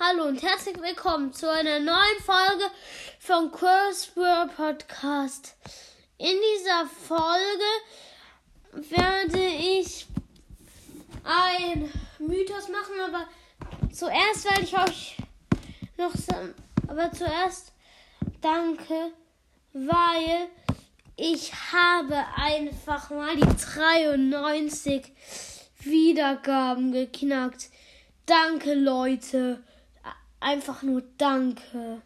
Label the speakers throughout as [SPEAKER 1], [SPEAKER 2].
[SPEAKER 1] Hallo und herzlich willkommen zu einer neuen Folge vom Curseword Podcast. In dieser Folge werde ich ein Mythos machen, aber zuerst werde ich euch noch sagen, aber zuerst danke, weil ich habe einfach mal die 93 Wiedergaben geknackt. Danke, Leute. Einfach nur danke.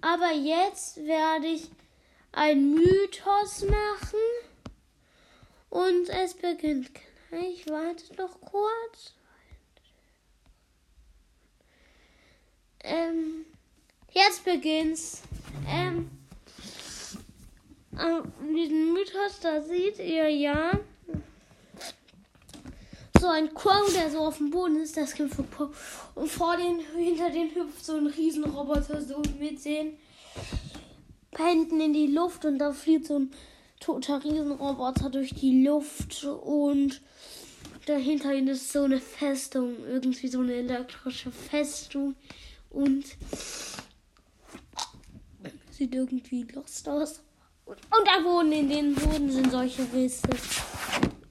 [SPEAKER 1] Aber jetzt werde ich ein Mythos machen. Und es beginnt gleich. Wartet noch kurz. Ähm, jetzt beginnt's. Ähm, an diesem Mythos, da seht ihr ja so ein Crow, der so auf dem Boden ist, das Kind von. Und vor den, hinter den hüpft so ein Riesenroboter, so mit den Händen in die Luft und da fliegt so ein toter Riesenroboter durch die Luft und dahinter ist so eine Festung, irgendwie so eine elektrische Festung und sieht irgendwie lost aus. Und da Boden, in den Boden sind solche Risse.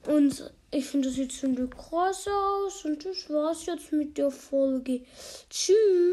[SPEAKER 1] Und ich finde, das sieht ziemlich krass aus. Und das war's jetzt mit der Folge. Tschüss.